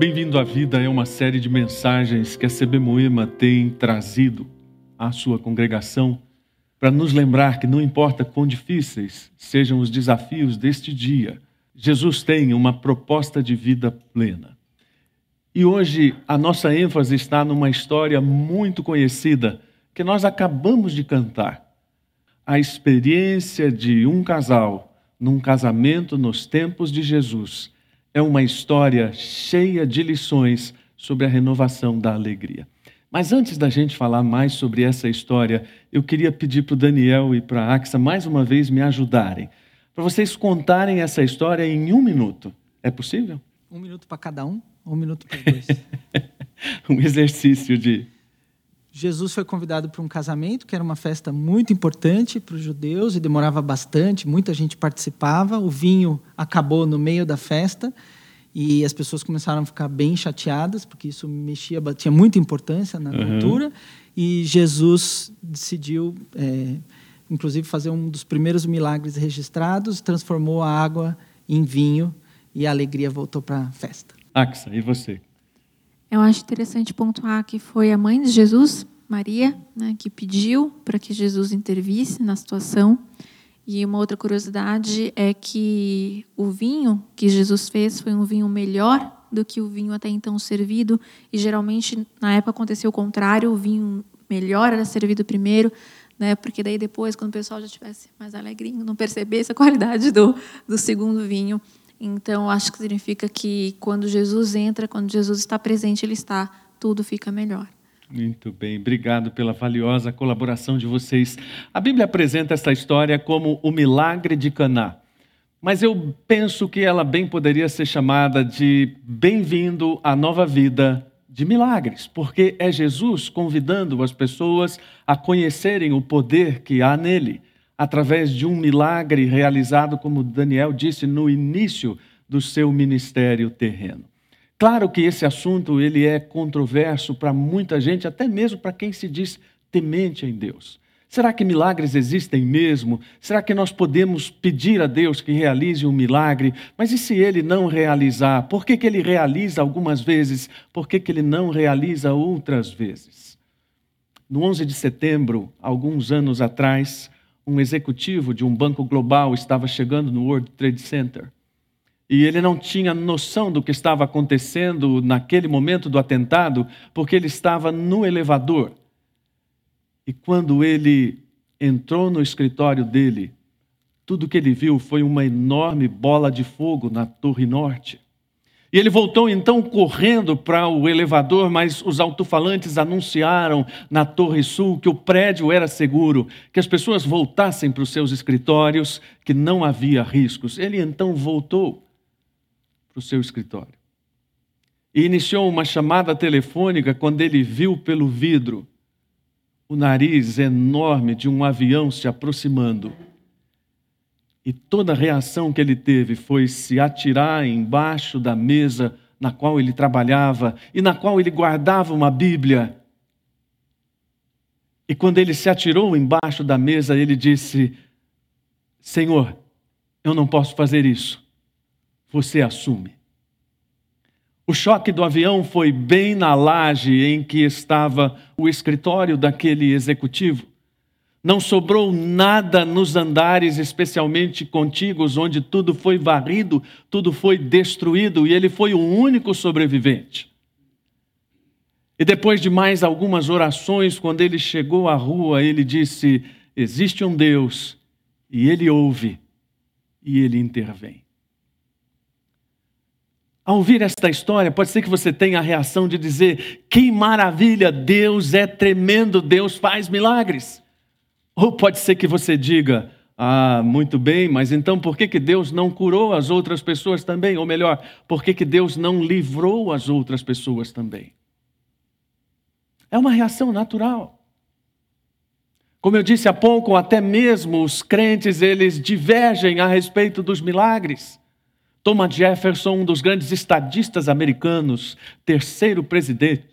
Bem-vindo à Vida é uma série de mensagens que a CB Moema tem trazido à sua congregação para nos lembrar que não importa quão difíceis sejam os desafios deste dia, Jesus tem uma proposta de vida plena. E hoje a nossa ênfase está numa história muito conhecida que nós acabamos de cantar. A experiência de um casal num casamento nos tempos de Jesus é uma história cheia de lições sobre a renovação da alegria. Mas antes da gente falar mais sobre essa história, eu queria pedir para o Daniel e para a Axa mais uma vez me ajudarem, para vocês contarem essa história em um minuto. É possível? Um minuto para cada um, um minuto para dois. um exercício de Jesus foi convidado para um casamento, que era uma festa muito importante para os judeus e demorava bastante, muita gente participava. O vinho acabou no meio da festa e as pessoas começaram a ficar bem chateadas, porque isso mexia, tinha muita importância na uhum. cultura. E Jesus decidiu, é, inclusive, fazer um dos primeiros milagres registrados, transformou a água em vinho e a alegria voltou para a festa. Axa, e você? Eu acho interessante pontuar que foi a mãe de Jesus, Maria, né, que pediu para que Jesus intervisse na situação. E uma outra curiosidade é que o vinho que Jesus fez foi um vinho melhor do que o vinho até então servido. E geralmente, na época, aconteceu o contrário: o vinho melhor era servido primeiro, né, porque daí depois, quando o pessoal já estivesse mais alegrinho, não percebesse a qualidade do, do segundo vinho. Então, acho que significa que quando Jesus entra, quando Jesus está presente, ele está, tudo fica melhor. Muito bem, obrigado pela valiosa colaboração de vocês. A Bíblia apresenta esta história como o milagre de Caná. Mas eu penso que ela bem poderia ser chamada de Bem-vindo à nova vida de milagres, porque é Jesus convidando as pessoas a conhecerem o poder que há nele através de um milagre realizado, como Daniel disse, no início do seu ministério terreno. Claro que esse assunto ele é controverso para muita gente, até mesmo para quem se diz temente em Deus. Será que milagres existem mesmo? Será que nós podemos pedir a Deus que realize um milagre? Mas e se ele não realizar? Por que, que ele realiza algumas vezes? Por que, que ele não realiza outras vezes? No 11 de setembro, alguns anos atrás, um executivo de um banco global estava chegando no World Trade Center. E ele não tinha noção do que estava acontecendo naquele momento do atentado, porque ele estava no elevador. E quando ele entrou no escritório dele, tudo que ele viu foi uma enorme bola de fogo na Torre Norte. E ele voltou então correndo para o elevador, mas os alto-falantes anunciaram na Torre Sul que o prédio era seguro, que as pessoas voltassem para os seus escritórios, que não havia riscos. Ele então voltou para o seu escritório e iniciou uma chamada telefônica quando ele viu pelo vidro o nariz enorme de um avião se aproximando. E toda a reação que ele teve foi se atirar embaixo da mesa na qual ele trabalhava e na qual ele guardava uma Bíblia. E quando ele se atirou embaixo da mesa, ele disse: Senhor, eu não posso fazer isso. Você assume. O choque do avião foi bem na laje em que estava o escritório daquele executivo. Não sobrou nada nos andares, especialmente contíguos, onde tudo foi varrido, tudo foi destruído e ele foi o único sobrevivente. E depois de mais algumas orações, quando ele chegou à rua, ele disse: Existe um Deus, e ele ouve, e ele intervém. Ao ouvir esta história, pode ser que você tenha a reação de dizer: Que maravilha, Deus é tremendo, Deus faz milagres. Ou pode ser que você diga: Ah, muito bem, mas então por que, que Deus não curou as outras pessoas também? Ou melhor, por que, que Deus não livrou as outras pessoas também? É uma reação natural. Como eu disse há pouco, até mesmo os crentes eles divergem a respeito dos milagres. Thomas Jefferson, um dos grandes estadistas americanos, terceiro presidente,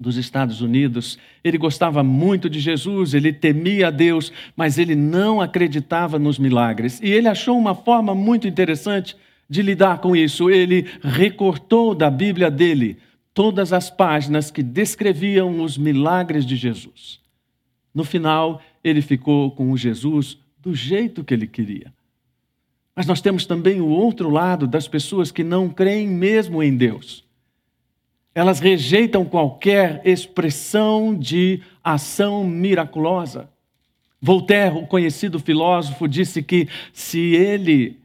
dos Estados Unidos. Ele gostava muito de Jesus, ele temia a Deus, mas ele não acreditava nos milagres. E ele achou uma forma muito interessante de lidar com isso, ele recortou da Bíblia dele todas as páginas que descreviam os milagres de Jesus. No final, ele ficou com o Jesus do jeito que ele queria. Mas nós temos também o outro lado das pessoas que não creem mesmo em Deus. Elas rejeitam qualquer expressão de ação miraculosa. Voltaire, o conhecido filósofo, disse que se ele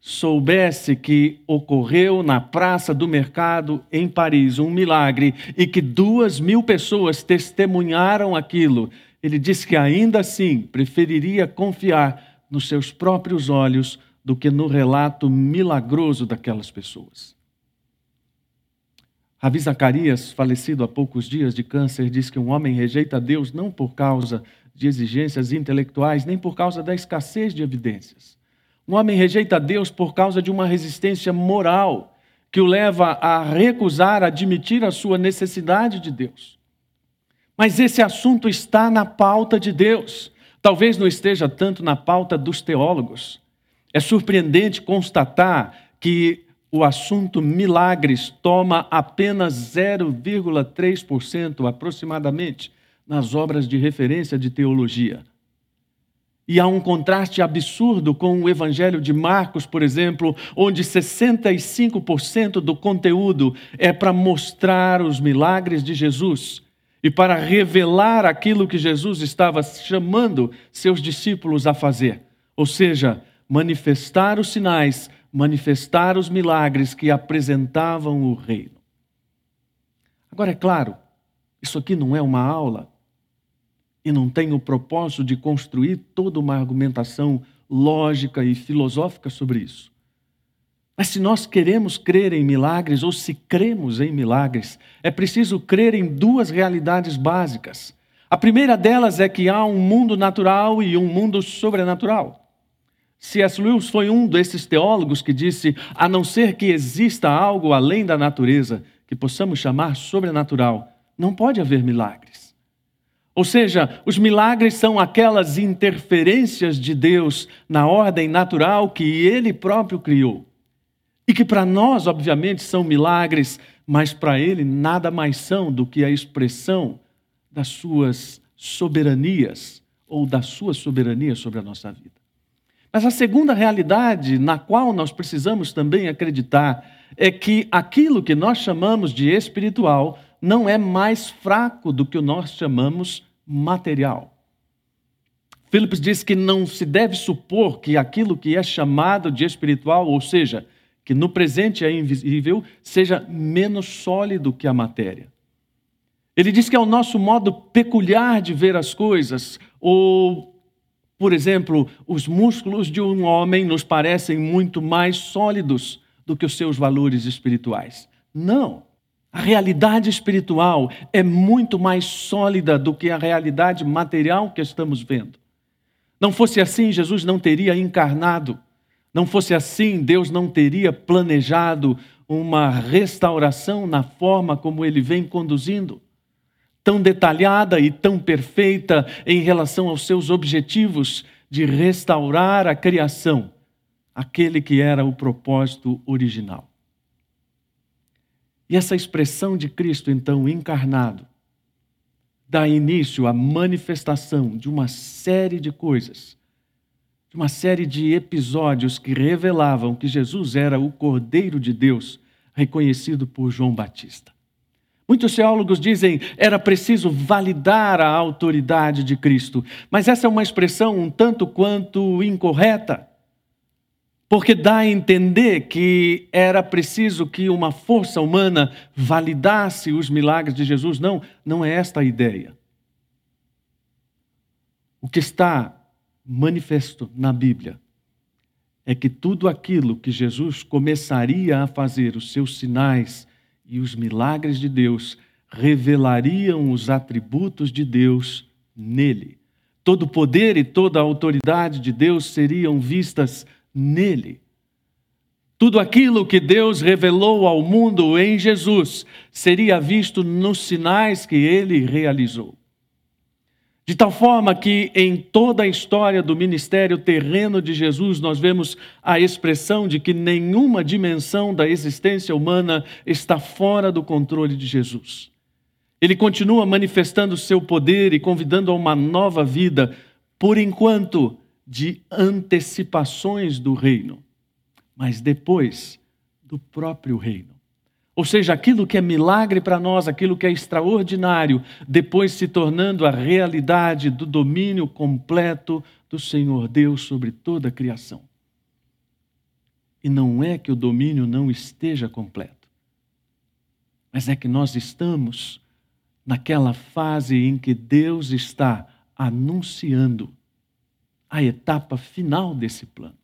soubesse que ocorreu na Praça do Mercado em Paris um milagre e que duas mil pessoas testemunharam aquilo, ele disse que ainda assim preferiria confiar nos seus próprios olhos do que no relato milagroso daquelas pessoas. Rabi Zacarias, falecido há poucos dias de câncer, diz que um homem rejeita Deus não por causa de exigências intelectuais, nem por causa da escassez de evidências. Um homem rejeita Deus por causa de uma resistência moral que o leva a recusar admitir a sua necessidade de Deus. Mas esse assunto está na pauta de Deus. Talvez não esteja tanto na pauta dos teólogos. É surpreendente constatar que o assunto milagres toma apenas 0,3% aproximadamente nas obras de referência de teologia. E há um contraste absurdo com o Evangelho de Marcos, por exemplo, onde 65% do conteúdo é para mostrar os milagres de Jesus e para revelar aquilo que Jesus estava chamando seus discípulos a fazer. Ou seja, manifestar os sinais, manifestar os milagres que apresentavam o reino. Agora, é claro, isso aqui não é uma aula e não tem o propósito de construir toda uma argumentação lógica e filosófica sobre isso. Mas se nós queremos crer em milagres, ou se cremos em milagres, é preciso crer em duas realidades básicas. A primeira delas é que há um mundo natural e um mundo sobrenatural. C.S. Lewis foi um desses teólogos que disse: a não ser que exista algo além da natureza que possamos chamar sobrenatural, não pode haver milagres. Ou seja, os milagres são aquelas interferências de Deus na ordem natural que ele próprio criou. E que para nós, obviamente, são milagres, mas para ele nada mais são do que a expressão das suas soberanias ou da sua soberania sobre a nossa vida. Mas a segunda realidade na qual nós precisamos também acreditar é que aquilo que nós chamamos de espiritual não é mais fraco do que o nós chamamos material. Phillips diz que não se deve supor que aquilo que é chamado de espiritual, ou seja, que no presente é invisível, seja menos sólido que a matéria. Ele diz que é o nosso modo peculiar de ver as coisas, ou, por exemplo, os músculos de um homem nos parecem muito mais sólidos do que os seus valores espirituais. Não. A realidade espiritual é muito mais sólida do que a realidade material que estamos vendo. Não fosse assim, Jesus não teria encarnado. Não fosse assim, Deus não teria planejado uma restauração na forma como ele vem conduzindo, tão detalhada e tão perfeita em relação aos seus objetivos de restaurar a criação, aquele que era o propósito original. E essa expressão de Cristo, então, encarnado, dá início à manifestação de uma série de coisas, de uma série de episódios que revelavam que Jesus era o Cordeiro de Deus, reconhecido por João Batista. Muitos teólogos dizem era preciso validar a autoridade de Cristo, mas essa é uma expressão um tanto quanto incorreta porque dá a entender que era preciso que uma força humana validasse os milagres de Jesus. Não, não é esta a ideia. O que está manifesto na Bíblia é que tudo aquilo que Jesus começaria a fazer, os seus sinais e os milagres de Deus, revelariam os atributos de Deus nele. Todo o poder e toda a autoridade de Deus seriam vistas nele. Tudo aquilo que Deus revelou ao mundo em Jesus seria visto nos sinais que ele realizou. De tal forma que em toda a história do ministério terreno de Jesus, nós vemos a expressão de que nenhuma dimensão da existência humana está fora do controle de Jesus. Ele continua manifestando seu poder e convidando a uma nova vida, por enquanto, de antecipações do reino, mas depois do próprio reino. Ou seja, aquilo que é milagre para nós, aquilo que é extraordinário, depois se tornando a realidade do domínio completo do Senhor Deus sobre toda a criação. E não é que o domínio não esteja completo, mas é que nós estamos naquela fase em que Deus está anunciando a etapa final desse plano.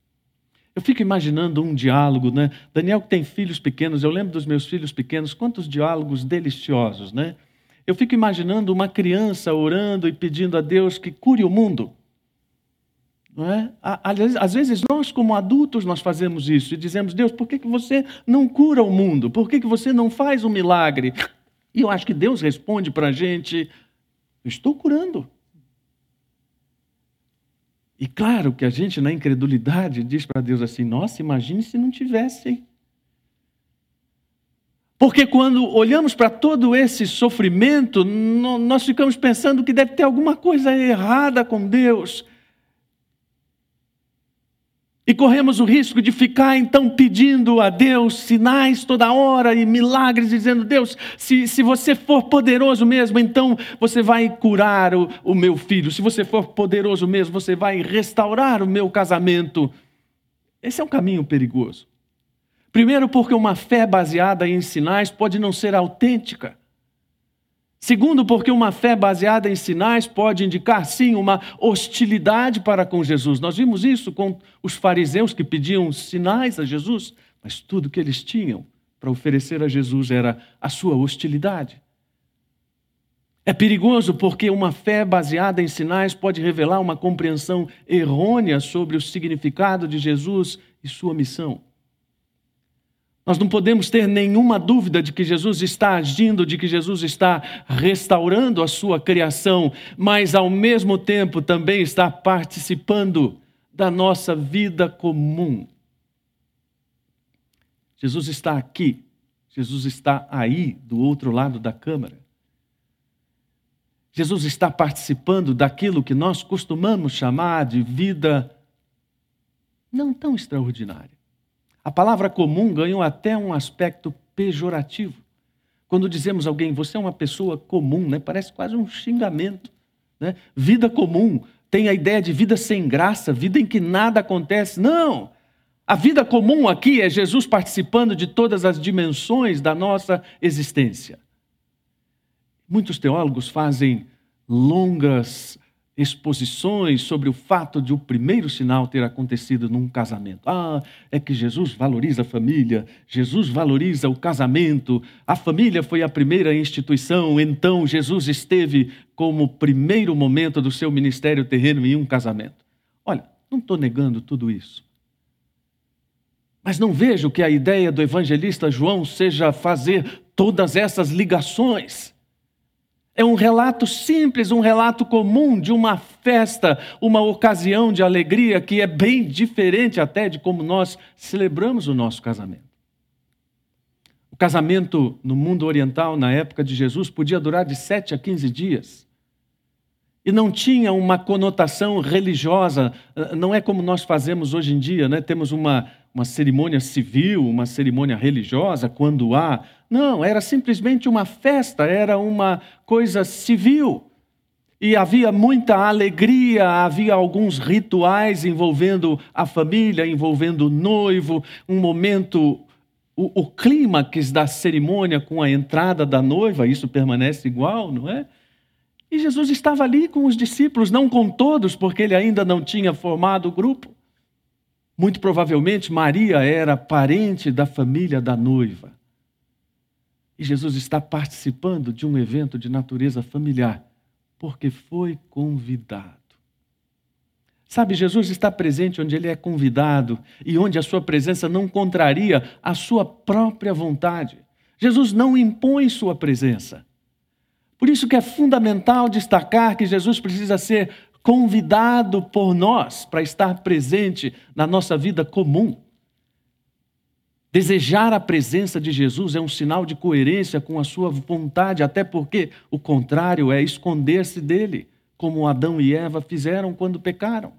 Eu fico imaginando um diálogo, né? Daniel tem filhos pequenos, eu lembro dos meus filhos pequenos, quantos diálogos deliciosos, né? Eu fico imaginando uma criança orando e pedindo a Deus que cure o mundo. Não é? Às vezes nós, como adultos, nós fazemos isso e dizemos, Deus, por que, que você não cura o mundo? Por que, que você não faz um milagre? E eu acho que Deus responde para a gente, estou curando. E claro que a gente, na incredulidade, diz para Deus assim: nossa, imagine se não tivesse. Porque quando olhamos para todo esse sofrimento, nós ficamos pensando que deve ter alguma coisa errada com Deus. E corremos o risco de ficar então pedindo a Deus sinais toda hora e milagres, dizendo: Deus, se, se você for poderoso mesmo, então você vai curar o, o meu filho. Se você for poderoso mesmo, você vai restaurar o meu casamento. Esse é um caminho perigoso. Primeiro, porque uma fé baseada em sinais pode não ser autêntica. Segundo, porque uma fé baseada em sinais pode indicar, sim, uma hostilidade para com Jesus. Nós vimos isso com os fariseus que pediam sinais a Jesus, mas tudo que eles tinham para oferecer a Jesus era a sua hostilidade. É perigoso porque uma fé baseada em sinais pode revelar uma compreensão errônea sobre o significado de Jesus e sua missão. Nós não podemos ter nenhuma dúvida de que Jesus está agindo, de que Jesus está restaurando a sua criação, mas ao mesmo tempo também está participando da nossa vida comum. Jesus está aqui, Jesus está aí, do outro lado da câmara. Jesus está participando daquilo que nós costumamos chamar de vida não tão extraordinária. A palavra comum ganhou até um aspecto pejorativo. Quando dizemos a alguém, você é uma pessoa comum, né? parece quase um xingamento. Né? Vida comum tem a ideia de vida sem graça, vida em que nada acontece. Não! A vida comum aqui é Jesus participando de todas as dimensões da nossa existência. Muitos teólogos fazem longas exposições sobre o fato de o primeiro sinal ter acontecido num casamento. Ah, é que Jesus valoriza a família, Jesus valoriza o casamento, a família foi a primeira instituição, então Jesus esteve como primeiro momento do seu ministério terreno em um casamento. Olha, não estou negando tudo isso. Mas não vejo que a ideia do evangelista João seja fazer todas essas ligações. É um relato simples, um relato comum de uma festa, uma ocasião de alegria que é bem diferente até de como nós celebramos o nosso casamento. O casamento no mundo oriental, na época de Jesus, podia durar de 7 a 15 dias. E não tinha uma conotação religiosa, não é como nós fazemos hoje em dia, né? temos uma, uma cerimônia civil, uma cerimônia religiosa, quando há. Não, era simplesmente uma festa, era uma coisa civil. E havia muita alegria, havia alguns rituais envolvendo a família, envolvendo o noivo, um momento, o, o clímax da cerimônia com a entrada da noiva, isso permanece igual, não é? E Jesus estava ali com os discípulos, não com todos, porque ele ainda não tinha formado o grupo. Muito provavelmente Maria era parente da família da noiva. E Jesus está participando de um evento de natureza familiar, porque foi convidado. Sabe, Jesus está presente onde ele é convidado e onde a sua presença não contraria a sua própria vontade. Jesus não impõe sua presença. Por isso que é fundamental destacar que Jesus precisa ser convidado por nós para estar presente na nossa vida comum. Desejar a presença de Jesus é um sinal de coerência com a sua vontade, até porque o contrário é esconder-se dele, como Adão e Eva fizeram quando pecaram.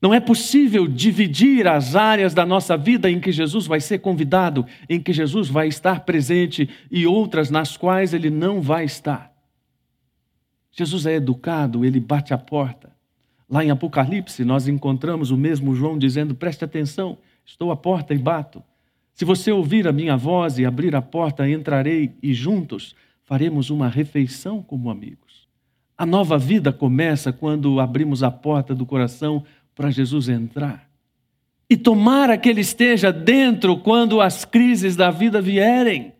Não é possível dividir as áreas da nossa vida em que Jesus vai ser convidado, em que Jesus vai estar presente e outras nas quais ele não vai estar. Jesus é educado, ele bate a porta. Lá em Apocalipse, nós encontramos o mesmo João dizendo: preste atenção, estou à porta e bato. Se você ouvir a minha voz e abrir a porta, entrarei e juntos faremos uma refeição como amigos. A nova vida começa quando abrimos a porta do coração para Jesus entrar. E tomara que Ele esteja dentro quando as crises da vida vierem.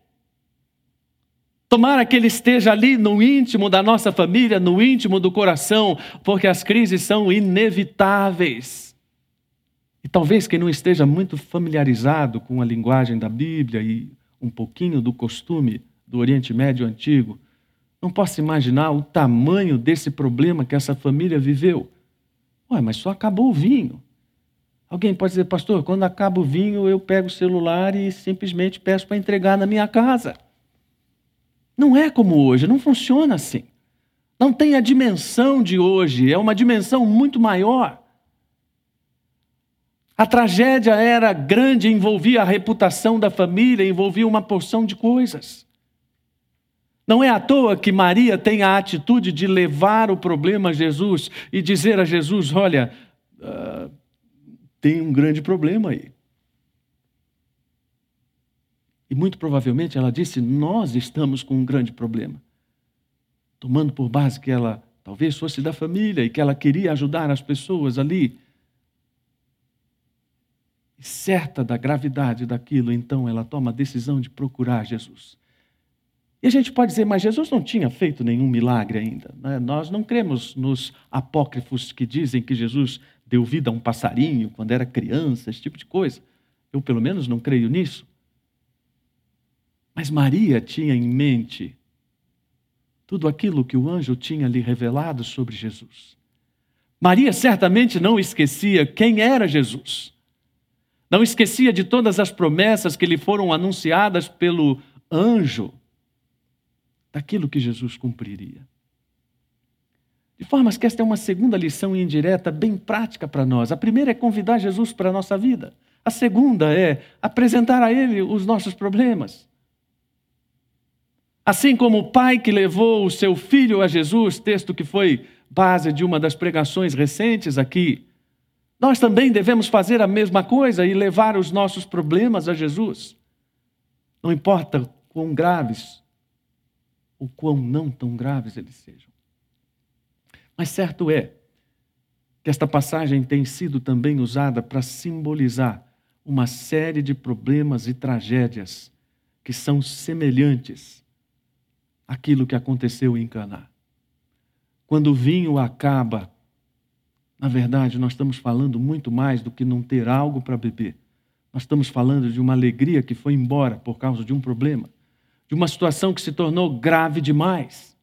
Tomara que Ele esteja ali no íntimo da nossa família, no íntimo do coração, porque as crises são inevitáveis. E talvez quem não esteja muito familiarizado com a linguagem da Bíblia e um pouquinho do costume do Oriente Médio antigo, não possa imaginar o tamanho desse problema que essa família viveu. Ué, mas só acabou o vinho. Alguém pode dizer, pastor, quando acaba o vinho, eu pego o celular e simplesmente peço para entregar na minha casa. Não é como hoje, não funciona assim. Não tem a dimensão de hoje, é uma dimensão muito maior. A tragédia era grande, envolvia a reputação da família, envolvia uma porção de coisas. Não é à toa que Maria tem a atitude de levar o problema a Jesus e dizer a Jesus: Olha, uh, tem um grande problema aí. E muito provavelmente ela disse: Nós estamos com um grande problema. Tomando por base que ela talvez fosse da família e que ela queria ajudar as pessoas ali. E certa da gravidade daquilo, então ela toma a decisão de procurar Jesus. E a gente pode dizer, mas Jesus não tinha feito nenhum milagre ainda. Né? Nós não cremos nos apócrifos que dizem que Jesus deu vida a um passarinho quando era criança, esse tipo de coisa. Eu, pelo menos, não creio nisso. Mas Maria tinha em mente tudo aquilo que o anjo tinha lhe revelado sobre Jesus. Maria certamente não esquecia quem era Jesus. Não esquecia de todas as promessas que lhe foram anunciadas pelo anjo, daquilo que Jesus cumpriria. De formas que esta é uma segunda lição indireta, bem prática para nós. A primeira é convidar Jesus para a nossa vida. A segunda é apresentar a Ele os nossos problemas. Assim como o pai que levou o seu filho a Jesus, texto que foi base de uma das pregações recentes aqui, nós também devemos fazer a mesma coisa e levar os nossos problemas a Jesus. Não importa quão graves ou quão não tão graves eles sejam. Mas certo é que esta passagem tem sido também usada para simbolizar uma série de problemas e tragédias que são semelhantes àquilo que aconteceu em Caná. Quando o vinho acaba, na verdade, nós estamos falando muito mais do que não ter algo para beber. Nós estamos falando de uma alegria que foi embora por causa de um problema, de uma situação que se tornou grave demais.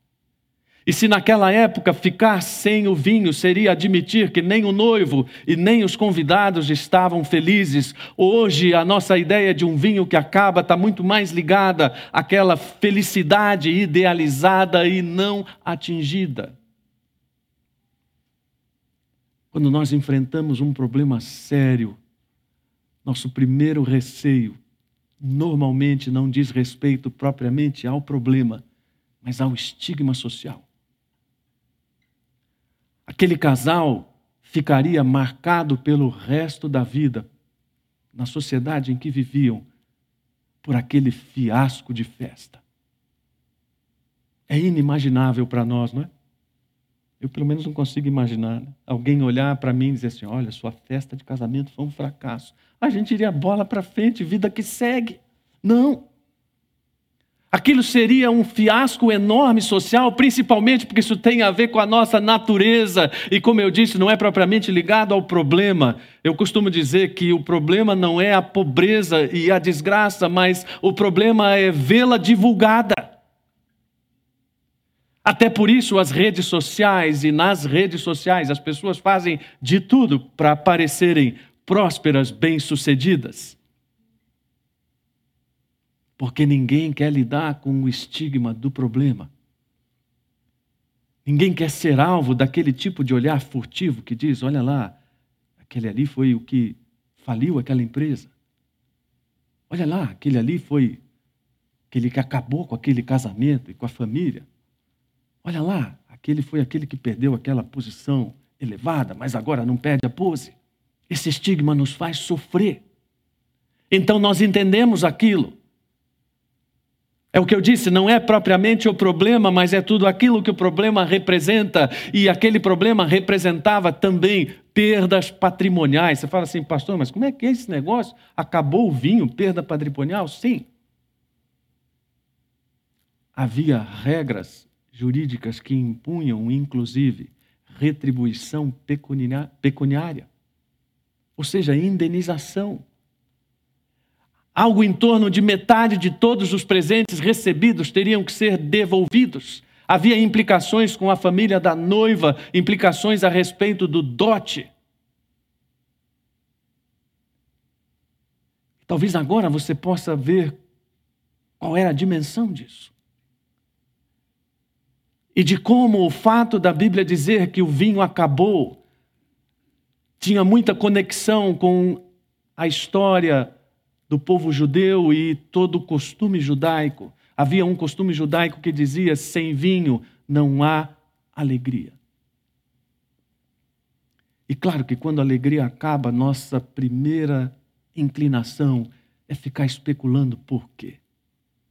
E se naquela época ficar sem o vinho seria admitir que nem o noivo e nem os convidados estavam felizes, hoje a nossa ideia de um vinho que acaba está muito mais ligada àquela felicidade idealizada e não atingida. Quando nós enfrentamos um problema sério, nosso primeiro receio normalmente não diz respeito propriamente ao problema, mas ao estigma social. Aquele casal ficaria marcado pelo resto da vida, na sociedade em que viviam, por aquele fiasco de festa. É inimaginável para nós, não é? Eu, pelo menos, não consigo imaginar né? alguém olhar para mim e dizer assim: olha, sua festa de casamento foi um fracasso. A gente iria bola para frente, vida que segue. Não. Aquilo seria um fiasco enorme social, principalmente porque isso tem a ver com a nossa natureza e, como eu disse, não é propriamente ligado ao problema. Eu costumo dizer que o problema não é a pobreza e a desgraça, mas o problema é vê-la divulgada. Até por isso, as redes sociais e nas redes sociais, as pessoas fazem de tudo para parecerem prósperas, bem-sucedidas. Porque ninguém quer lidar com o estigma do problema. Ninguém quer ser alvo daquele tipo de olhar furtivo que diz: olha lá, aquele ali foi o que faliu aquela empresa. Olha lá, aquele ali foi aquele que acabou com aquele casamento e com a família. Olha lá, aquele foi aquele que perdeu aquela posição elevada, mas agora não perde a pose. Esse estigma nos faz sofrer. Então nós entendemos aquilo. É o que eu disse, não é propriamente o problema, mas é tudo aquilo que o problema representa. E aquele problema representava também perdas patrimoniais. Você fala assim, pastor, mas como é que é esse negócio? Acabou o vinho, perda patrimonial? Sim. Havia regras jurídicas que impunham, inclusive, retribuição pecuniária, ou seja, indenização algo em torno de metade de todos os presentes recebidos teriam que ser devolvidos. Havia implicações com a família da noiva, implicações a respeito do dote. Talvez agora você possa ver qual era a dimensão disso. E de como o fato da Bíblia dizer que o vinho acabou tinha muita conexão com a história do povo judeu e todo o costume judaico. Havia um costume judaico que dizia: sem vinho não há alegria. E claro que quando a alegria acaba, nossa primeira inclinação é ficar especulando por quê.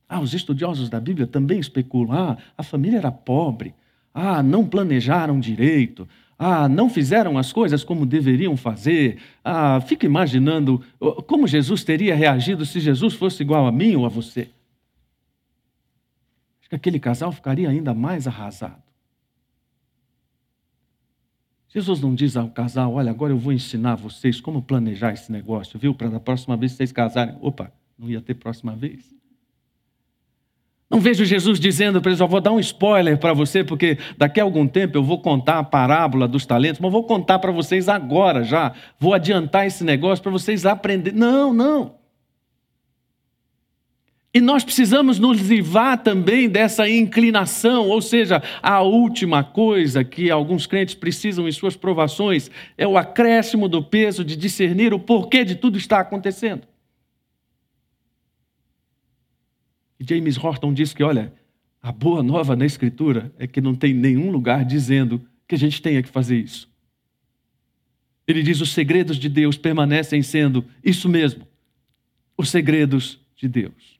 Ah, os estudiosos da Bíblia também especulam. Ah, a família era pobre. Ah, não planejaram direito. Ah, não fizeram as coisas como deveriam fazer. Ah, fica imaginando como Jesus teria reagido se Jesus fosse igual a mim ou a você. Acho que aquele casal ficaria ainda mais arrasado. Jesus não diz ao casal: Olha, agora eu vou ensinar vocês como planejar esse negócio, viu? Para da próxima vez vocês casarem. Opa, não ia ter próxima vez. Não vejo Jesus dizendo para eles: vou dar um spoiler para você, porque daqui a algum tempo eu vou contar a parábola dos talentos, mas vou contar para vocês agora já. Vou adiantar esse negócio para vocês aprenderem. Não, não. E nós precisamos nos livrar também dessa inclinação, ou seja, a última coisa que alguns crentes precisam em suas provações é o acréscimo do peso de discernir o porquê de tudo está acontecendo. James Horton diz que, olha, a boa nova na Escritura é que não tem nenhum lugar dizendo que a gente tenha que fazer isso. Ele diz: os segredos de Deus permanecem sendo isso mesmo, os segredos de Deus.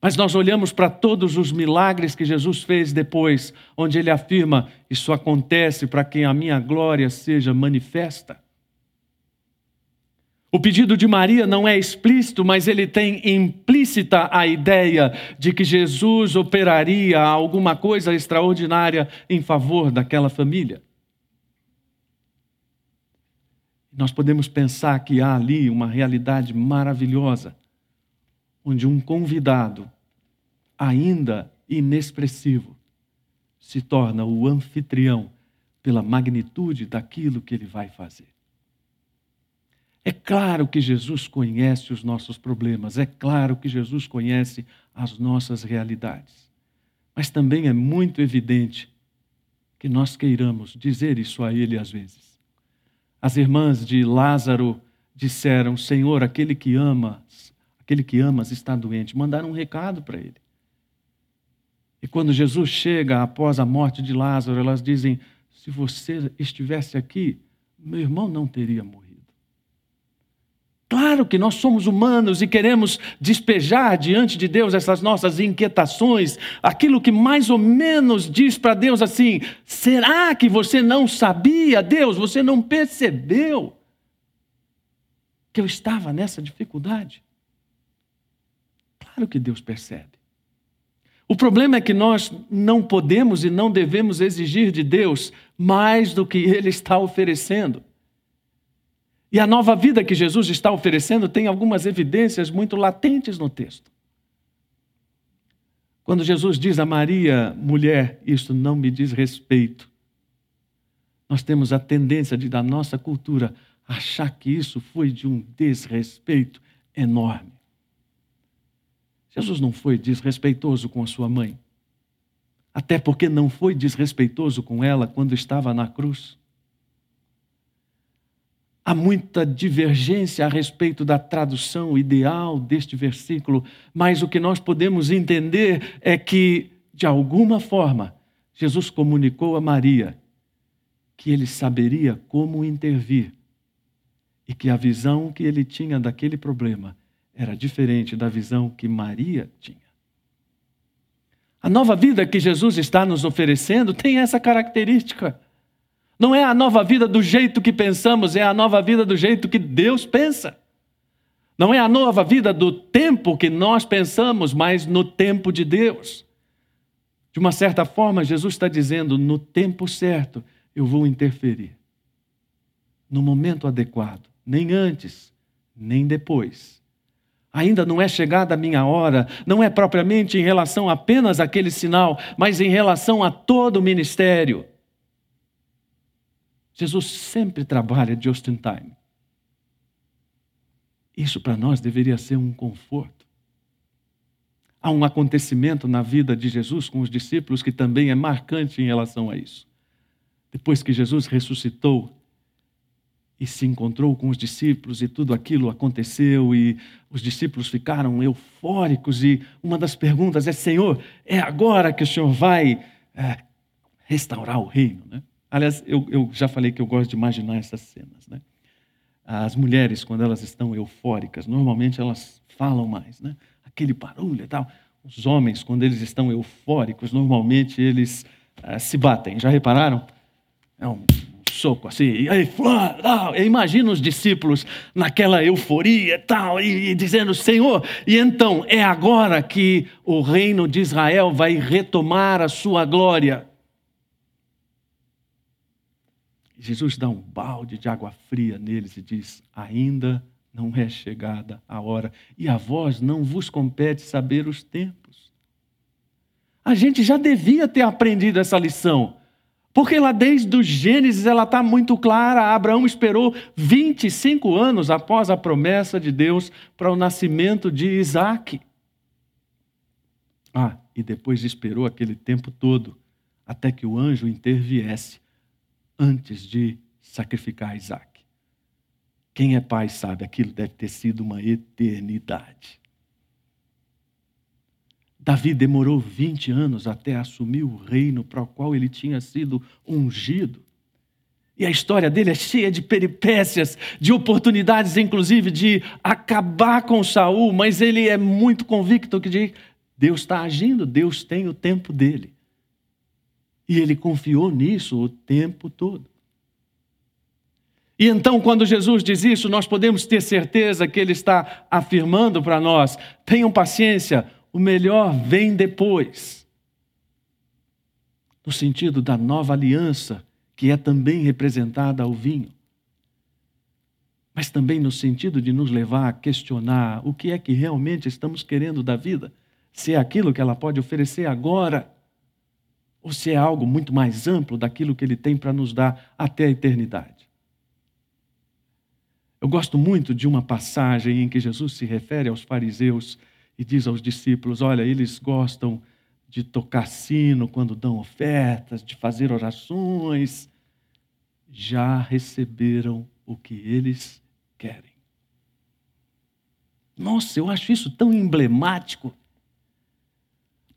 Mas nós olhamos para todos os milagres que Jesus fez depois, onde ele afirma: Isso acontece para que a minha glória seja manifesta. O pedido de Maria não é explícito, mas ele tem implícita a ideia de que Jesus operaria alguma coisa extraordinária em favor daquela família. Nós podemos pensar que há ali uma realidade maravilhosa, onde um convidado, ainda inexpressivo, se torna o anfitrião pela magnitude daquilo que ele vai fazer. É claro que Jesus conhece os nossos problemas, é claro que Jesus conhece as nossas realidades. Mas também é muito evidente que nós queiramos dizer isso a Ele às vezes. As irmãs de Lázaro disseram: Senhor, aquele que amas, aquele que amas está doente. Mandaram um recado para ele. E quando Jesus chega após a morte de Lázaro, elas dizem: Se você estivesse aqui, meu irmão não teria morrido. Claro que nós somos humanos e queremos despejar diante de Deus essas nossas inquietações, aquilo que mais ou menos diz para Deus assim: será que você não sabia, Deus, você não percebeu que eu estava nessa dificuldade? Claro que Deus percebe. O problema é que nós não podemos e não devemos exigir de Deus mais do que Ele está oferecendo. E a nova vida que Jesus está oferecendo tem algumas evidências muito latentes no texto. Quando Jesus diz a Maria, mulher, isso não me diz respeito, nós temos a tendência de, da nossa cultura, achar que isso foi de um desrespeito enorme. Jesus não foi desrespeitoso com a sua mãe. Até porque não foi desrespeitoso com ela quando estava na cruz. Há muita divergência a respeito da tradução ideal deste versículo, mas o que nós podemos entender é que, de alguma forma, Jesus comunicou a Maria que ele saberia como intervir e que a visão que ele tinha daquele problema era diferente da visão que Maria tinha. A nova vida que Jesus está nos oferecendo tem essa característica. Não é a nova vida do jeito que pensamos, é a nova vida do jeito que Deus pensa. Não é a nova vida do tempo que nós pensamos, mas no tempo de Deus. De uma certa forma, Jesus está dizendo: no tempo certo eu vou interferir. No momento adequado nem antes, nem depois. Ainda não é chegada a minha hora, não é propriamente em relação apenas àquele sinal, mas em relação a todo o ministério. Jesus sempre trabalha just in time. Isso para nós deveria ser um conforto. Há um acontecimento na vida de Jesus com os discípulos que também é marcante em relação a isso. Depois que Jesus ressuscitou, e se encontrou com os discípulos e tudo aquilo aconteceu e os discípulos ficaram eufóricos e uma das perguntas é Senhor é agora que o Senhor vai é, restaurar o reino né? Aliás eu, eu, já falei que eu gosto de imaginar essas cenas né? as mulheres quando elas estão eufóricas normalmente elas falam mais né? aquele barulho e tal os homens quando eles estão eufóricos normalmente eles é, se batem já repararam é um soco assim, e aí, fulano, tal. Eu imagino os discípulos naquela euforia tal, e, e dizendo, Senhor, e então é agora que o reino de Israel vai retomar a sua glória. Jesus dá um balde de água fria neles e diz: Ainda não é chegada a hora, e a vós não vos compete saber os tempos. A gente já devia ter aprendido essa lição. Porque lá desde o Gênesis ela está muito clara. Abraão esperou 25 anos após a promessa de Deus para o nascimento de Isaac. Ah, e depois esperou aquele tempo todo até que o anjo interviesse antes de sacrificar Isaac. Quem é pai sabe, aquilo deve ter sido uma eternidade. Davi demorou 20 anos até assumir o reino para o qual ele tinha sido ungido. E a história dele é cheia de peripécias, de oportunidades, inclusive, de acabar com Saul, mas ele é muito convicto que Deus está agindo, Deus tem o tempo dele. E ele confiou nisso o tempo todo. E então, quando Jesus diz isso, nós podemos ter certeza que ele está afirmando para nós: tenham paciência, o melhor vem depois. No sentido da nova aliança, que é também representada ao vinho. Mas também no sentido de nos levar a questionar o que é que realmente estamos querendo da vida. Se é aquilo que ela pode oferecer agora, ou se é algo muito mais amplo daquilo que ele tem para nos dar até a eternidade. Eu gosto muito de uma passagem em que Jesus se refere aos fariseus e diz aos discípulos: Olha, eles gostam de tocar sino quando dão ofertas, de fazer orações, já receberam o que eles querem. Nossa, eu acho isso tão emblemático.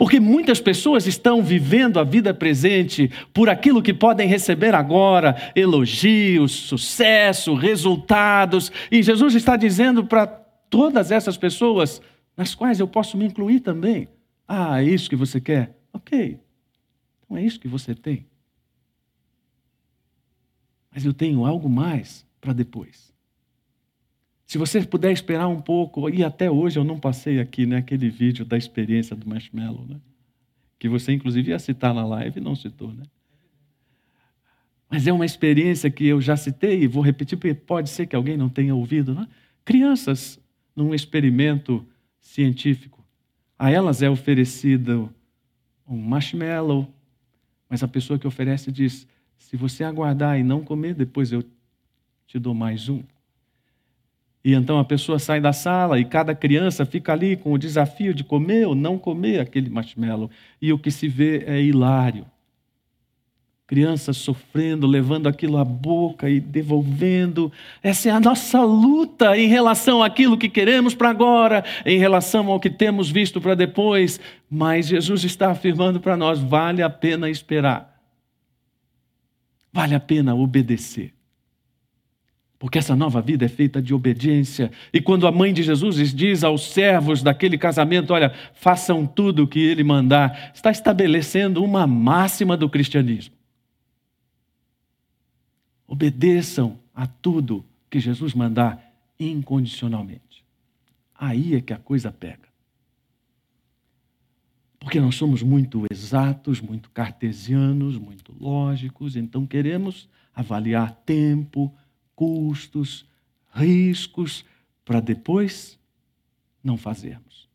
Porque muitas pessoas estão vivendo a vida presente por aquilo que podem receber agora, elogios, sucesso, resultados. E Jesus está dizendo para todas essas pessoas: nas quais eu posso me incluir também. Ah, é isso que você quer? Ok. Então é isso que você tem. Mas eu tenho algo mais para depois. Se você puder esperar um pouco, e até hoje eu não passei aqui né, aquele vídeo da experiência do marshmallow, né? que você inclusive ia citar na live e não citou. Né? Mas é uma experiência que eu já citei e vou repetir, porque pode ser que alguém não tenha ouvido. Né? Crianças, num experimento científico. A elas é oferecido um marshmallow. Mas a pessoa que oferece diz: se você aguardar e não comer, depois eu te dou mais um. E então a pessoa sai da sala e cada criança fica ali com o desafio de comer ou não comer aquele marshmallow. E o que se vê é hilário. Crianças sofrendo, levando aquilo à boca e devolvendo. Essa é a nossa luta em relação àquilo que queremos para agora, em relação ao que temos visto para depois. Mas Jesus está afirmando para nós: vale a pena esperar. Vale a pena obedecer. Porque essa nova vida é feita de obediência. E quando a mãe de Jesus diz aos servos daquele casamento: Olha, façam tudo o que ele mandar, está estabelecendo uma máxima do cristianismo. Obedeçam a tudo que Jesus mandar incondicionalmente. Aí é que a coisa pega. Porque nós somos muito exatos, muito cartesianos, muito lógicos, então queremos avaliar tempo, custos, riscos, para depois não fazermos.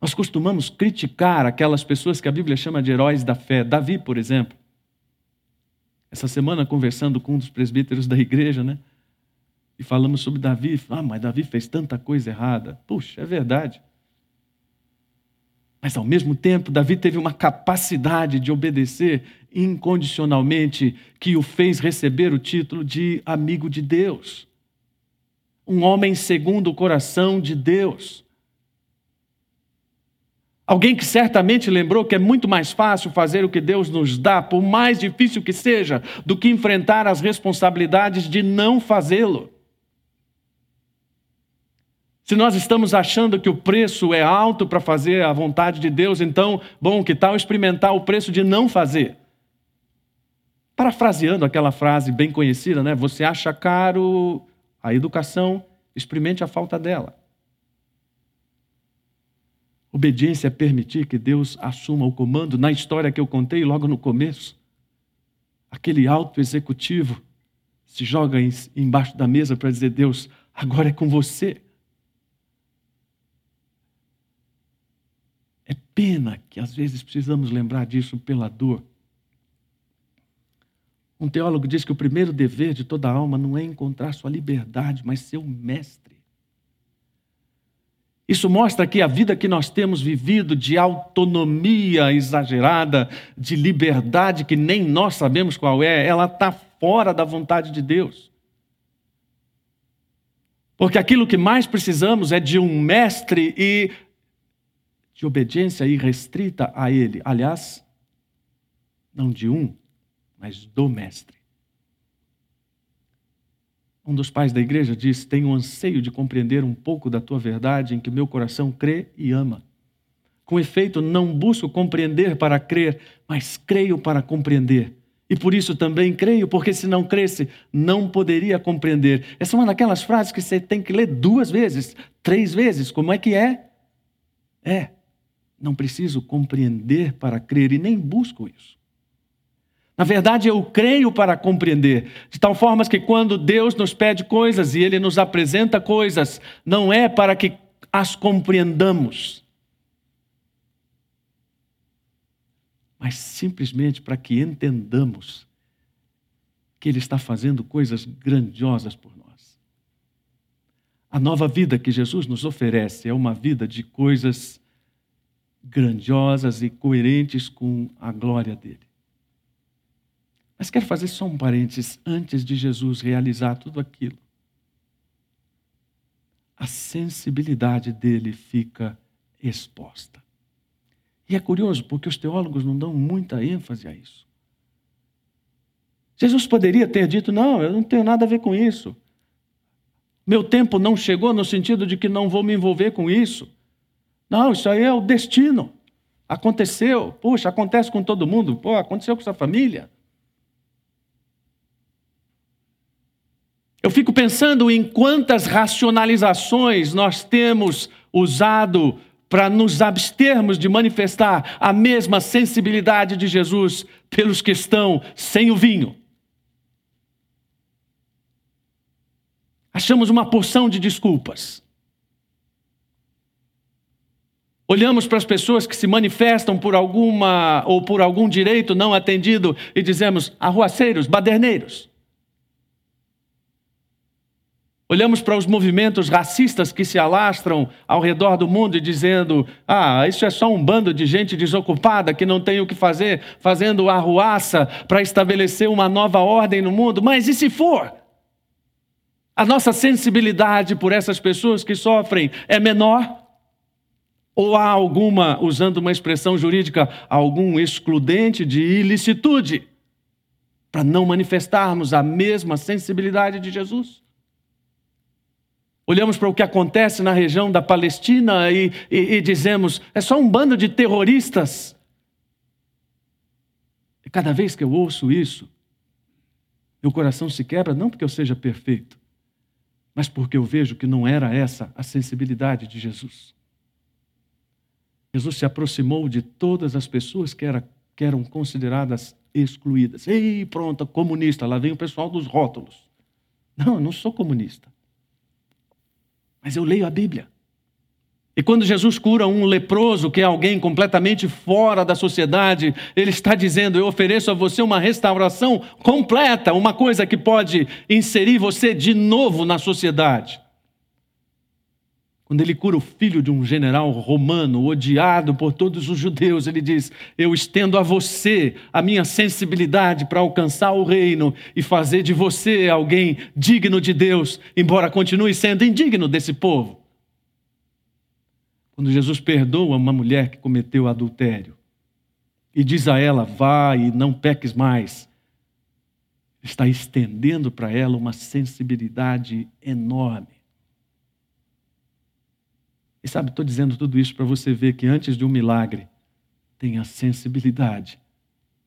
Nós costumamos criticar aquelas pessoas que a Bíblia chama de heróis da fé. Davi, por exemplo. Essa semana, conversando com um dos presbíteros da igreja, né? E falamos sobre Davi. Ah, mas Davi fez tanta coisa errada. Puxa, é verdade. Mas ao mesmo tempo, Davi teve uma capacidade de obedecer incondicionalmente que o fez receber o título de amigo de Deus. Um homem segundo o coração de Deus. Alguém que certamente lembrou que é muito mais fácil fazer o que Deus nos dá, por mais difícil que seja, do que enfrentar as responsabilidades de não fazê-lo. Se nós estamos achando que o preço é alto para fazer a vontade de Deus, então, bom, que tal experimentar o preço de não fazer? Parafraseando aquela frase bem conhecida, né? Você acha caro a educação, experimente a falta dela. Obediência é permitir que Deus assuma o comando. Na história que eu contei logo no começo, aquele alto executivo se joga embaixo da mesa para dizer: Deus, agora é com você. É pena que às vezes precisamos lembrar disso pela dor. Um teólogo diz que o primeiro dever de toda alma não é encontrar sua liberdade, mas ser mestre. Isso mostra que a vida que nós temos vivido de autonomia exagerada, de liberdade que nem nós sabemos qual é, ela está fora da vontade de Deus. Porque aquilo que mais precisamos é de um mestre e de obediência irrestrita a Ele. Aliás, não de um, mas do Mestre. Um dos pais da igreja disse: Tenho anseio de compreender um pouco da tua verdade em que meu coração crê e ama. Com efeito, não busco compreender para crer, mas creio para compreender. E por isso também creio, porque se não cresce, não poderia compreender. Essa é uma daquelas frases que você tem que ler duas vezes, três vezes. Como é que é? É. Não preciso compreender para crer e nem busco isso. Na verdade, eu creio para compreender, de tal forma que quando Deus nos pede coisas e Ele nos apresenta coisas, não é para que as compreendamos, mas simplesmente para que entendamos que Ele está fazendo coisas grandiosas por nós. A nova vida que Jesus nos oferece é uma vida de coisas grandiosas e coerentes com a glória dele. Mas quero fazer só um parênteses antes de Jesus realizar tudo aquilo. A sensibilidade dele fica exposta. E é curioso porque os teólogos não dão muita ênfase a isso. Jesus poderia ter dito: não, eu não tenho nada a ver com isso. Meu tempo não chegou no sentido de que não vou me envolver com isso. Não, isso aí é o destino. Aconteceu. Puxa, acontece com todo mundo. Pô, aconteceu com sua família. Eu fico pensando em quantas racionalizações nós temos usado para nos abstermos de manifestar a mesma sensibilidade de Jesus pelos que estão sem o vinho. Achamos uma porção de desculpas. Olhamos para as pessoas que se manifestam por alguma ou por algum direito não atendido e dizemos arruaceiros, baderneiros. Olhamos para os movimentos racistas que se alastram ao redor do mundo e dizendo: ah, isso é só um bando de gente desocupada que não tem o que fazer, fazendo arruaça para estabelecer uma nova ordem no mundo. Mas e se for? A nossa sensibilidade por essas pessoas que sofrem é menor? Ou há alguma, usando uma expressão jurídica, algum excludente de ilicitude para não manifestarmos a mesma sensibilidade de Jesus? Olhamos para o que acontece na região da Palestina e, e, e dizemos: é só um bando de terroristas. E cada vez que eu ouço isso, meu coração se quebra, não porque eu seja perfeito, mas porque eu vejo que não era essa a sensibilidade de Jesus. Jesus se aproximou de todas as pessoas que, era, que eram consideradas excluídas. Ei, pronto, comunista, lá vem o pessoal dos rótulos. Não, eu não sou comunista. Mas eu leio a Bíblia. E quando Jesus cura um leproso, que é alguém completamente fora da sociedade, ele está dizendo: Eu ofereço a você uma restauração completa, uma coisa que pode inserir você de novo na sociedade. Quando ele cura o filho de um general romano, odiado por todos os judeus, ele diz: Eu estendo a você a minha sensibilidade para alcançar o reino e fazer de você alguém digno de Deus, embora continue sendo indigno desse povo. Quando Jesus perdoa uma mulher que cometeu adultério e diz a ela: Vá e não peques mais, está estendendo para ela uma sensibilidade enorme e sabe, estou dizendo tudo isso para você ver que antes de um milagre, tem a sensibilidade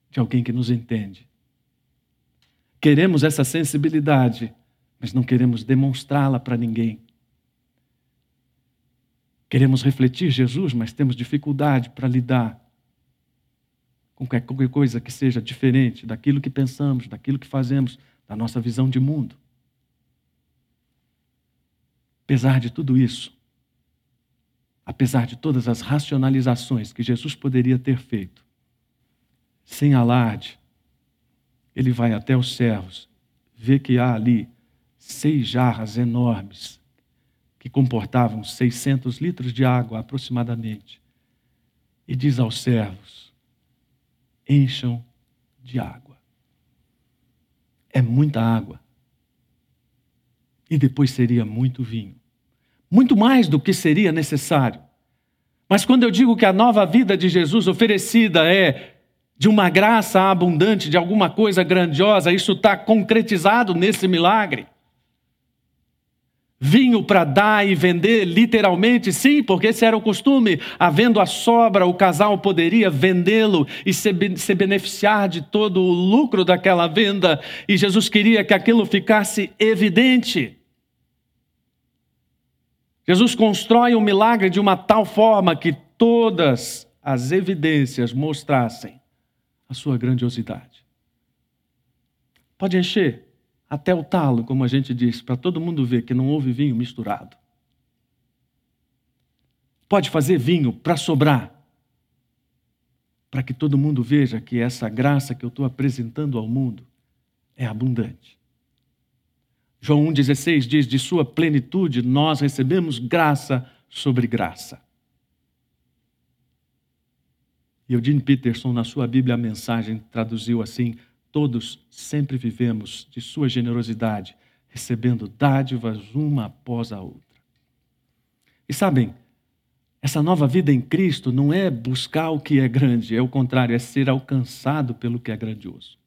de alguém que nos entende. Queremos essa sensibilidade, mas não queremos demonstrá-la para ninguém. Queremos refletir Jesus, mas temos dificuldade para lidar com qualquer coisa que seja diferente daquilo que pensamos, daquilo que fazemos, da nossa visão de mundo. Apesar de tudo isso, apesar de todas as racionalizações que Jesus poderia ter feito, sem alarde, ele vai até os servos, vê que há ali seis jarras enormes, que comportavam 600 litros de água aproximadamente, e diz aos servos: encham de água. É muita água. E depois seria muito vinho muito mais do que seria necessário. Mas quando eu digo que a nova vida de Jesus oferecida é de uma graça abundante, de alguma coisa grandiosa, isso está concretizado nesse milagre. Vinho para dar e vender, literalmente, sim, porque esse era o costume. Havendo a sobra, o casal poderia vendê-lo e se, se beneficiar de todo o lucro daquela venda. E Jesus queria que aquilo ficasse evidente. Jesus constrói o milagre de uma tal forma que todas as evidências mostrassem a sua grandiosidade. Pode encher até o talo, como a gente diz, para todo mundo ver que não houve vinho misturado. Pode fazer vinho para sobrar, para que todo mundo veja que essa graça que eu estou apresentando ao mundo é abundante. João 1,16 diz: De sua plenitude nós recebemos graça sobre graça. E Eugene Peterson, na sua Bíblia, a mensagem traduziu assim: Todos sempre vivemos de sua generosidade, recebendo dádivas uma após a outra. E sabem, essa nova vida em Cristo não é buscar o que é grande, é o contrário, é ser alcançado pelo que é grandioso.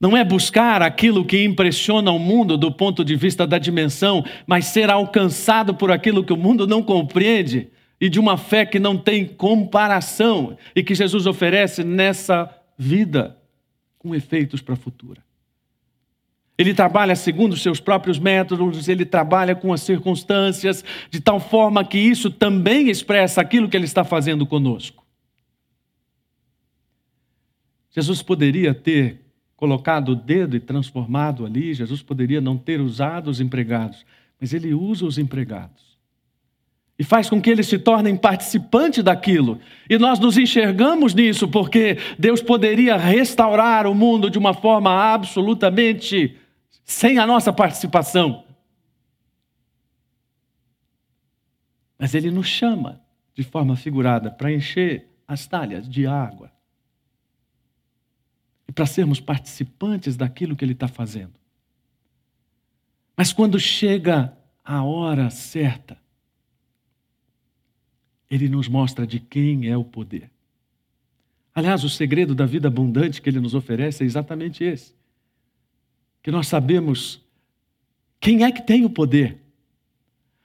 Não é buscar aquilo que impressiona o mundo do ponto de vista da dimensão, mas ser alcançado por aquilo que o mundo não compreende e de uma fé que não tem comparação e que Jesus oferece nessa vida com efeitos para a futura. Ele trabalha segundo os seus próprios métodos, ele trabalha com as circunstâncias, de tal forma que isso também expressa aquilo que ele está fazendo conosco. Jesus poderia ter colocado o dedo e transformado ali, Jesus poderia não ter usado os empregados, mas ele usa os empregados. e faz com que eles se tornem participantes daquilo. E nós nos enxergamos nisso porque Deus poderia restaurar o mundo de uma forma absolutamente sem a nossa participação. Mas Ele nos chama de forma figurada para encher as talhas de água e para sermos participantes daquilo que Ele está fazendo. Mas quando chega a hora certa, ele nos mostra de quem é o poder. Aliás, o segredo da vida abundante que ele nos oferece é exatamente esse: que nós sabemos quem é que tem o poder.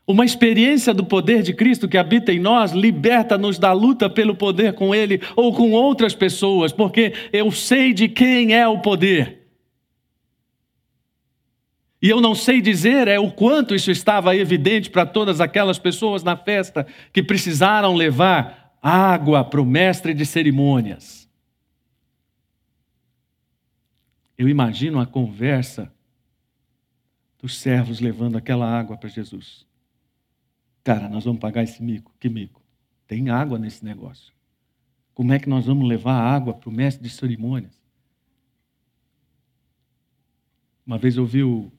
Uma experiência do poder de Cristo que habita em nós liberta-nos da luta pelo poder com Ele ou com outras pessoas, porque eu sei de quem é o poder. E eu não sei dizer é o quanto isso estava evidente para todas aquelas pessoas na festa que precisaram levar água para o mestre de cerimônias. Eu imagino a conversa dos servos levando aquela água para Jesus. Cara, nós vamos pagar esse mico. Que mico? Tem água nesse negócio. Como é que nós vamos levar água para o mestre de cerimônias? Uma vez eu vi o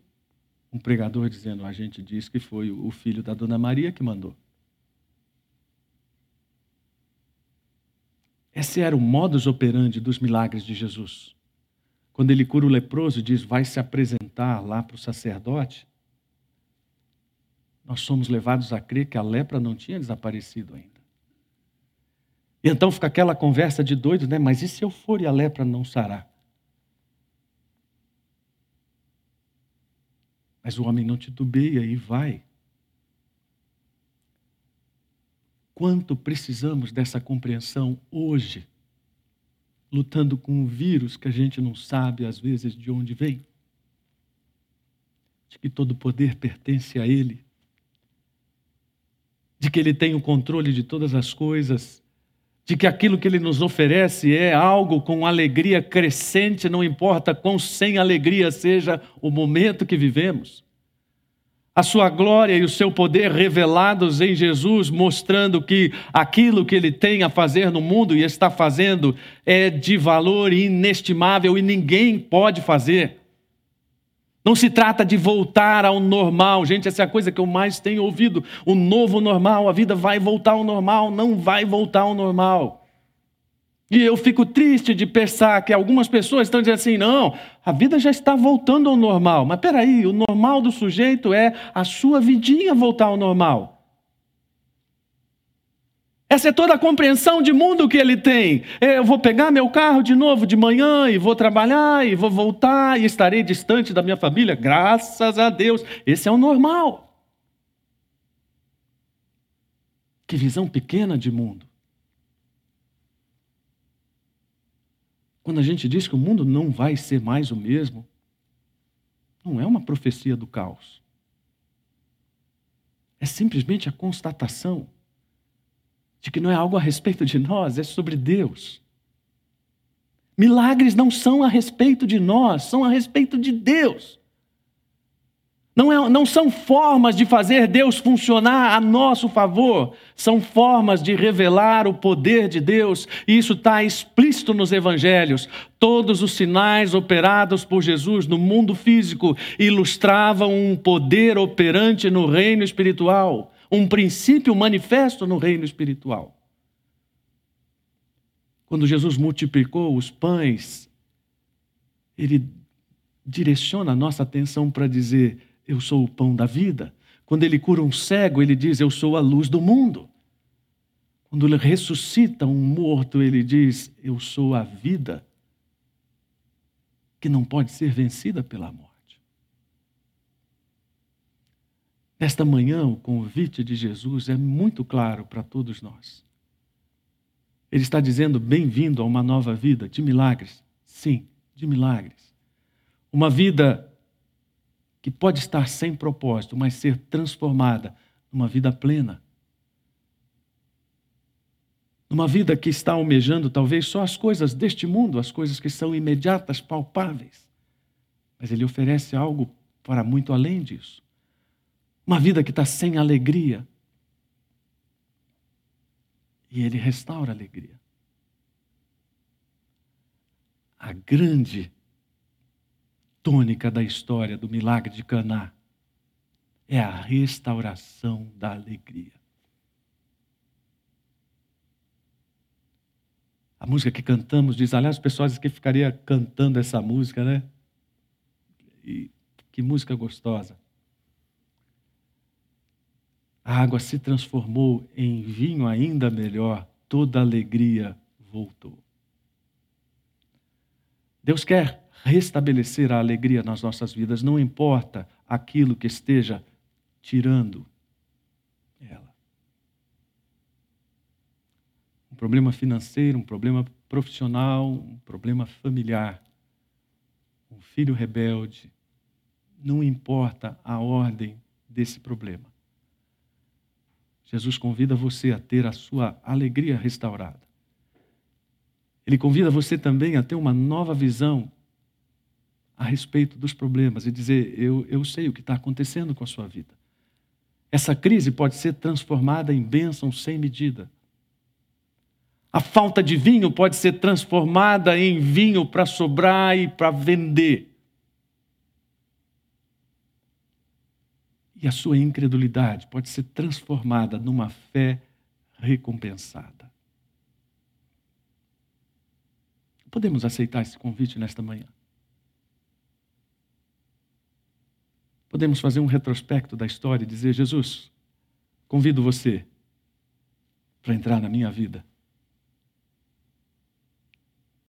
um pregador dizendo: a gente diz que foi o filho da Dona Maria que mandou. Esse era o modus operandi dos milagres de Jesus. Quando ele cura o leproso diz: vai se apresentar lá para o sacerdote, nós somos levados a crer que a lepra não tinha desaparecido ainda. E então fica aquela conversa de doido, né? Mas e se eu for e a lepra não sarar? Mas o homem não titubeia e vai. Quanto precisamos dessa compreensão hoje, lutando com um vírus que a gente não sabe às vezes de onde vem, de que todo poder pertence a Ele, de que Ele tem o controle de todas as coisas, de que aquilo que Ele nos oferece é algo com alegria crescente, não importa quão sem alegria seja o momento que vivemos. A sua glória e o seu poder revelados em Jesus, mostrando que aquilo que Ele tem a fazer no mundo e está fazendo é de valor inestimável e ninguém pode fazer. Não se trata de voltar ao normal. Gente, essa é a coisa que eu mais tenho ouvido. O novo normal, a vida vai voltar ao normal, não vai voltar ao normal. E eu fico triste de pensar que algumas pessoas estão dizendo assim: não, a vida já está voltando ao normal. Mas peraí, o normal do sujeito é a sua vidinha voltar ao normal. Essa é toda a compreensão de mundo que ele tem. Eu vou pegar meu carro de novo de manhã e vou trabalhar e vou voltar e estarei distante da minha família, graças a Deus. Esse é o normal. Que visão pequena de mundo. Quando a gente diz que o mundo não vai ser mais o mesmo, não é uma profecia do caos. É simplesmente a constatação de que não é algo a respeito de nós, é sobre Deus. Milagres não são a respeito de nós, são a respeito de Deus. Não, é, não são formas de fazer Deus funcionar a nosso favor, são formas de revelar o poder de Deus, e isso está explícito nos evangelhos. Todos os sinais operados por Jesus no mundo físico ilustravam um poder operante no reino espiritual um princípio manifesto no reino espiritual. Quando Jesus multiplicou os pães, ele direciona a nossa atenção para dizer: Eu sou o pão da vida. Quando ele cura um cego, ele diz: Eu sou a luz do mundo. Quando ele ressuscita um morto, ele diz: Eu sou a vida que não pode ser vencida pela morte. Nesta manhã, o convite de Jesus é muito claro para todos nós. Ele está dizendo: bem-vindo a uma nova vida de milagres. Sim, de milagres. Uma vida que pode estar sem propósito, mas ser transformada numa vida plena. Numa vida que está almejando talvez só as coisas deste mundo, as coisas que são imediatas, palpáveis. Mas ele oferece algo para muito além disso uma vida que está sem alegria, E ele restaura a alegria. A grande tônica da história do milagre de Caná é a restauração da alegria. A música que cantamos diz, aliás, pessoas que ficaria cantando essa música, né? E que música gostosa. A água se transformou em vinho ainda melhor, toda alegria voltou. Deus quer restabelecer a alegria nas nossas vidas, não importa aquilo que esteja tirando ela. Um problema financeiro, um problema profissional, um problema familiar, um filho rebelde, não importa a ordem desse problema. Jesus convida você a ter a sua alegria restaurada. Ele convida você também a ter uma nova visão a respeito dos problemas e dizer: eu, eu sei o que está acontecendo com a sua vida. Essa crise pode ser transformada em bênção sem medida. A falta de vinho pode ser transformada em vinho para sobrar e para vender. E a sua incredulidade pode ser transformada numa fé recompensada. Podemos aceitar esse convite nesta manhã? Podemos fazer um retrospecto da história e dizer: Jesus, convido você para entrar na minha vida.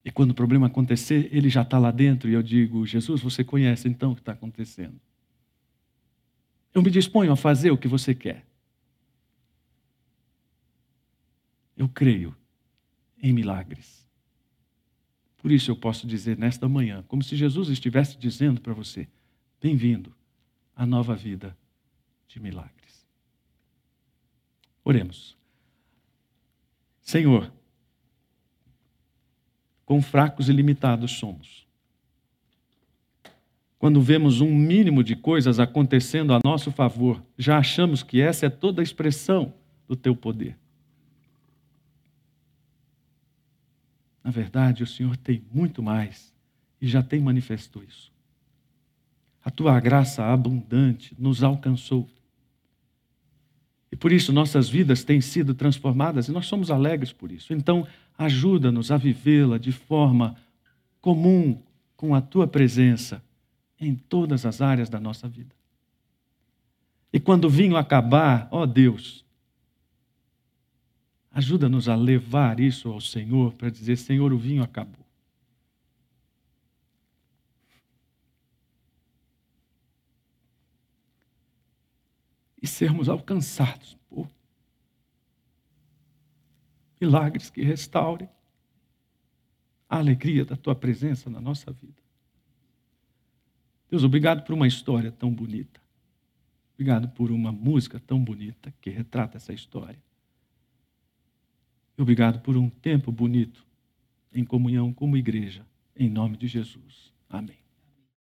E quando o problema acontecer, ele já está lá dentro e eu digo: Jesus, você conhece então o que está acontecendo. Eu me disponho a fazer o que você quer. Eu creio em milagres. Por isso eu posso dizer nesta manhã, como se Jesus estivesse dizendo para você: bem-vindo à nova vida de milagres. Oremos. Senhor, quão fracos e limitados somos. Quando vemos um mínimo de coisas acontecendo a nosso favor, já achamos que essa é toda a expressão do teu poder. Na verdade, o Senhor tem muito mais e já tem manifestou isso. A tua graça abundante nos alcançou. E por isso nossas vidas têm sido transformadas e nós somos alegres por isso. Então, ajuda-nos a vivê-la de forma comum com a tua presença em todas as áreas da nossa vida. E quando o vinho acabar, ó Deus, Ajuda-nos a levar isso ao Senhor para dizer: Senhor, o vinho acabou. E sermos alcançados por milagres que restaurem a alegria da tua presença na nossa vida. Deus, obrigado por uma história tão bonita. Obrigado por uma música tão bonita que retrata essa história. E obrigado por um tempo bonito em comunhão como igreja, em nome de Jesus. Amém.